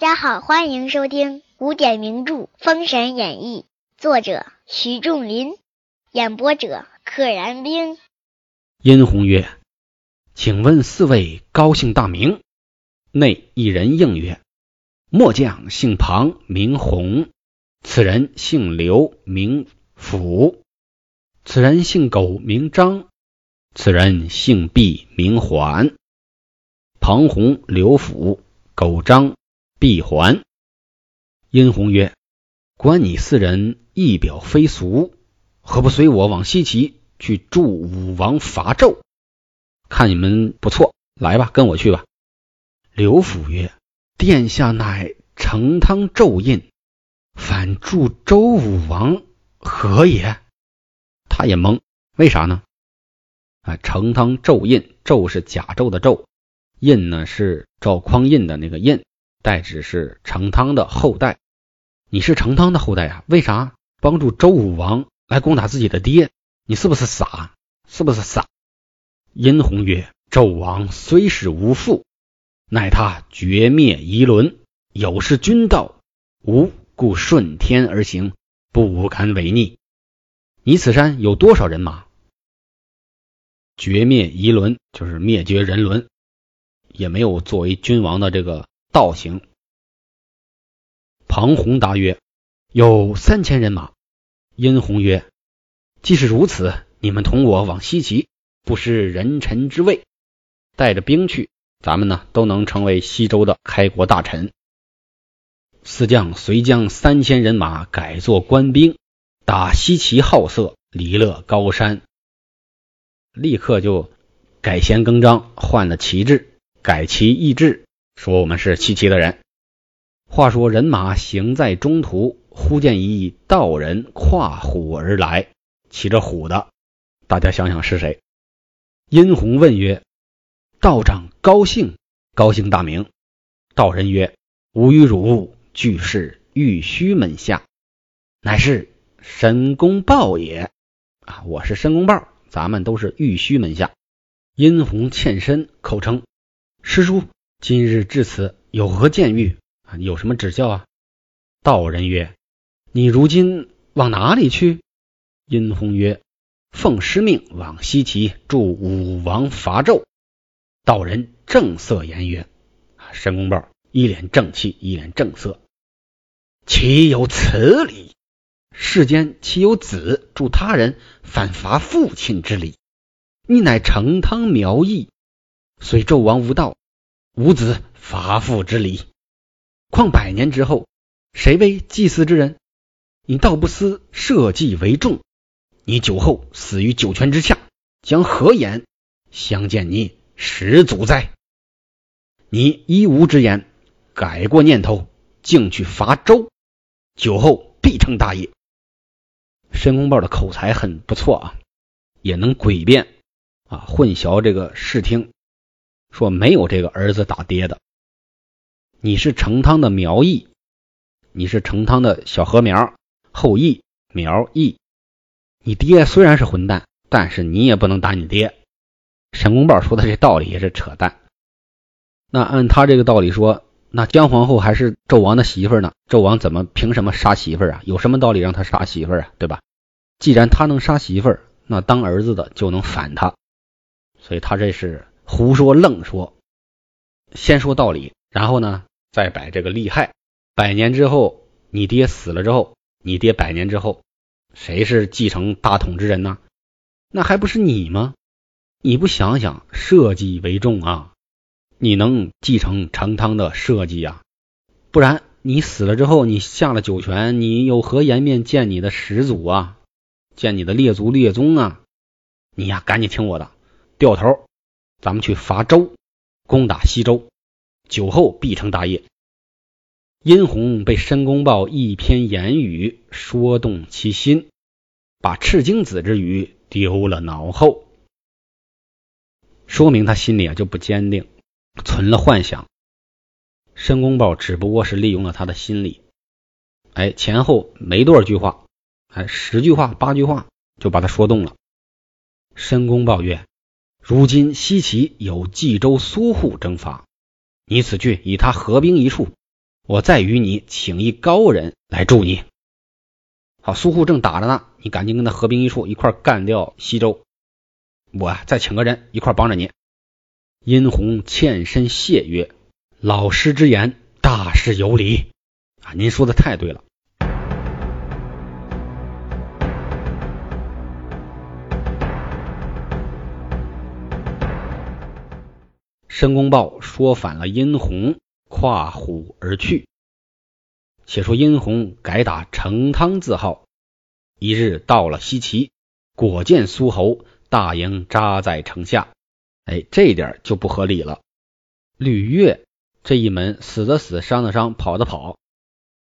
大家好，欢迎收听古典名著《封神演义》，作者徐仲林，演播者可燃冰。殷红曰：“请问四位高姓大名？”内一人应曰：“末将姓庞，名弘；此人姓刘，名辅；此人姓苟，名张；此人姓毕，名环。庞洪、刘辅、苟张、毕环。”殷红曰：“观你四人仪表非俗，何不随我往西岐？”去助武王伐纣，看你们不错，来吧，跟我去吧。刘府曰：“殿下乃成汤纣印，反助周武王，何也？”他也懵，为啥呢？啊，成汤纣印，纣是甲胄的纣，印呢是赵匡胤的那个印，代指是成汤的后代。你是成汤的后代啊？为啥帮助周武王来攻打自己的爹？你是不是傻？是不是傻？殷红曰：“纣王虽是无父，乃他绝灭夷伦，有失君道，吾故顺天而行，不敢违逆。你此山有多少人马？绝灭夷伦就是灭绝人伦，也没有作为君王的这个道行。”庞弘答曰：“有三千人马。”殷红曰。既是如此，你们同我往西岐，不失人臣之位，带着兵去，咱们呢都能成为西周的开国大臣。四将遂将三千人马改作官兵，打西岐好色，离乐高山，立刻就改弦更张，换了旗帜，改旗易帜，说我们是西岐的人。话说人马行在中途，忽见一道人跨虎而来。骑着虎的，大家想想是谁？殷红问曰：“道长高姓？高姓大名？”道人曰：“吾与汝俱是玉虚门下，乃是申公豹也。”啊，我是申公豹，咱们都是玉虚门下。殷红欠身口称：“师叔，今日至此有何见遇？啊，有什么指教啊？”道人曰：“你如今往哪里去？”殷红曰：“奉师命往西岐助武王伐纣。”道人正色言曰：“申公豹一脸正气，一脸正色，岂有此理？世间岂有子助他人反伐父亲之理？你乃成汤苗裔，虽纣王无道，无子伐父之礼。况百年之后，谁为祭祀之人？你倒不思社稷为重。”你酒后死于九泉之下，将何言相见你始祖哉？你一无之言，改过念头，竟去伐周，酒后必成大业。申公豹的口才很不错啊，也能诡辩啊，混淆这个视听，说没有这个儿子打爹的。你是成汤的苗裔，你是成汤的小禾苗后裔苗裔。你爹虽然是混蛋，但是你也不能打你爹。申公豹说的这道理也是扯淡。那按他这个道理说，那姜皇后还是纣王的媳妇呢？纣王怎么凭什么杀媳妇啊？有什么道理让他杀媳妇啊？对吧？既然他能杀媳妇，那当儿子的就能反他。所以他这是胡说愣说。先说道理，然后呢再摆这个利害。百年之后，你爹死了之后，你爹百年之后。谁是继承大统之人呢？那还不是你吗？你不想想社稷为重啊？你能继承成汤的社稷啊？不然你死了之后，你下了九泉，你有何颜面见你的始祖啊？见你的列祖列宗啊？你呀，赶紧听我的，掉头，咱们去伐周，攻打西周，酒后必成大业。殷红被申公豹一篇言语说动其心，把赤精子之语丢了脑后，说明他心里啊就不坚定，存了幻想。申公豹只不过是利用了他的心理，哎，前后没多少句话，哎，十句话八句话就把他说动了。申公豹曰：“如今西岐有冀州苏护征伐，你此去与他合兵一处。”我再与你请一高人来助你。好，苏护正打着呢，你赶紧跟他合兵一处，一块干掉西周。我啊再请个人一块帮着你。殷红欠身谢曰：“老师之言，大是有理啊！您说的太对了。”申公豹说反了殷红，跨虎而去。且说殷红改打成汤字号，一日到了西岐，果见苏侯大营扎在城下。哎，这一点就不合理了。吕岳这一门死的死，伤的伤，跑的跑。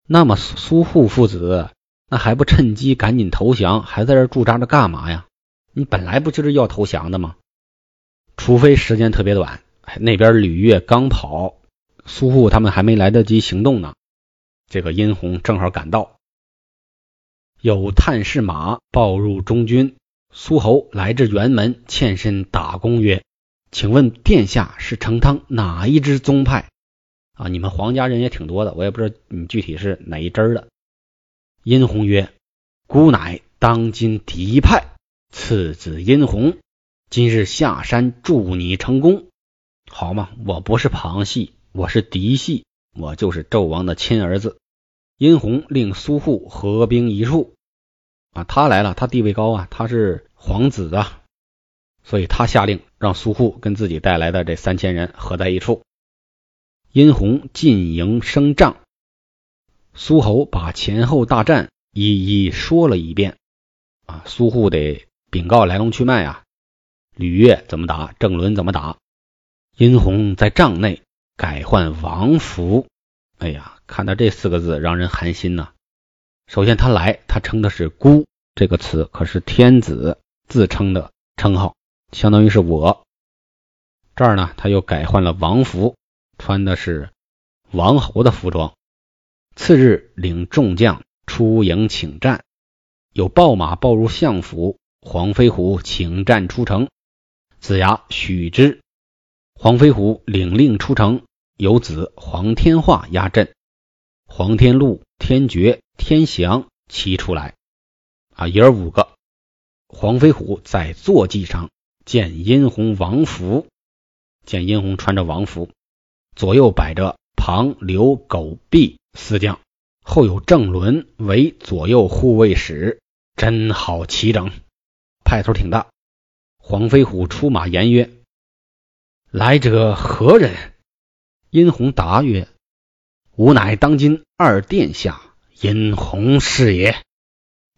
那么苏护父子那还不趁机赶紧投降，还在这驻扎着干嘛呀？你本来不就是要投降的吗？除非时间特别短，那边吕岳刚跑，苏护他们还没来得及行动呢。这个殷红正好赶到，有探视马报入中军，苏侯来至辕门，欠身打公曰：“请问殿下是成汤哪一支宗派？啊，你们皇家人也挺多的，我也不知道你具体是哪一支的。”殷红曰：“孤乃当今敌派，次子殷红，今日下山助你成功，好吗？我不是旁系，我是嫡系。”我就是纣王的亲儿子，殷红令苏护合兵一处啊，他来了，他地位高啊，他是皇子啊，所以他下令让苏护跟自己带来的这三千人合在一处。殷红进营升帐，苏侯把前后大战一一说了一遍啊，苏护得禀告来龙去脉啊，吕岳怎么打，郑伦怎么打，殷红在帐内。改换王服，哎呀，看到这四个字让人寒心呐。首先他来，他称的是孤这个词，可是天子自称的称号，相当于是我。这儿呢，他又改换了王服，穿的是王侯的服装。次日领众将出营请战，有报马报入相府，黄飞虎请战出城，子牙许之。黄飞虎领令出城，有子黄天化压阵，黄天禄、天爵、天祥齐出来，啊，爷儿五个。黄飞虎在坐骑上见殷红王服，见殷红穿着王服，左右摆着庞、刘、狗、毕四将，后有郑伦为左右护卫使，真好齐整，派头挺大。黄飞虎出马言曰。来者何人？殷红答曰：“吾乃当今二殿下殷红是也。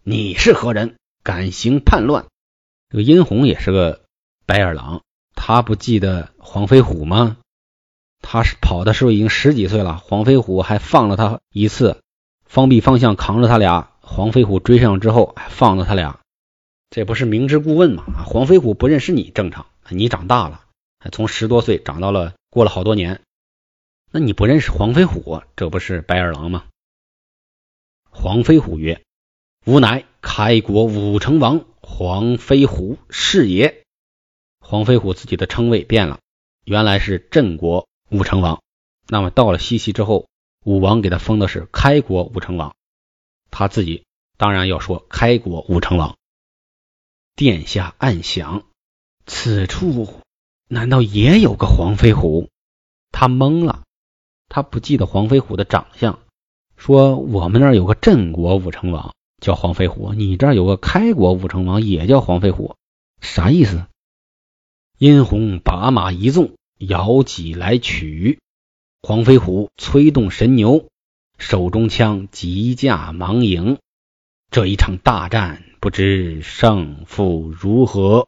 你是何人？敢行叛乱？”这个殷红也是个白眼狼，他不记得黄飞虎吗？他是跑的时候已经十几岁了，黄飞虎还放了他一次，方必方向扛着他俩，黄飞虎追上之后还放了他俩，这不是明知故问吗？黄飞虎不认识你正常，你长大了。还从十多岁长到了过了好多年，那你不认识黄飞虎，这不是白眼狼吗？黄飞虎曰：“吾乃开国武成王黄飞虎是也。”黄飞虎自己的称谓变了，原来是镇国武成王。那么到了西岐之后，武王给他封的是开国武成王，他自己当然要说开国武成王。殿下暗想，此处。难道也有个黄飞虎？他懵了，他不记得黄飞虎的长相。说我们那儿有个镇国武成王叫黄飞虎，你这儿有个开国武成王也叫黄飞虎，啥意思？殷红把马一纵，摇戟来取黄飞虎，催动神牛，手中枪急驾忙迎。这一场大战，不知胜负如何，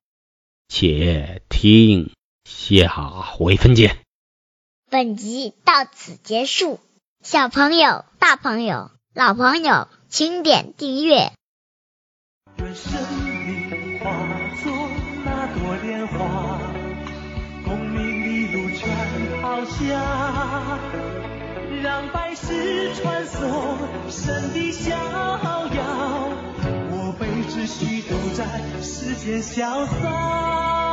且听。下回分解。本集到此结束，小朋友、大朋友、老朋友，请点订阅。愿生命化作那朵莲花，功名利禄全抛下，让百世传颂神的逍遥。我辈只需都在世间潇洒。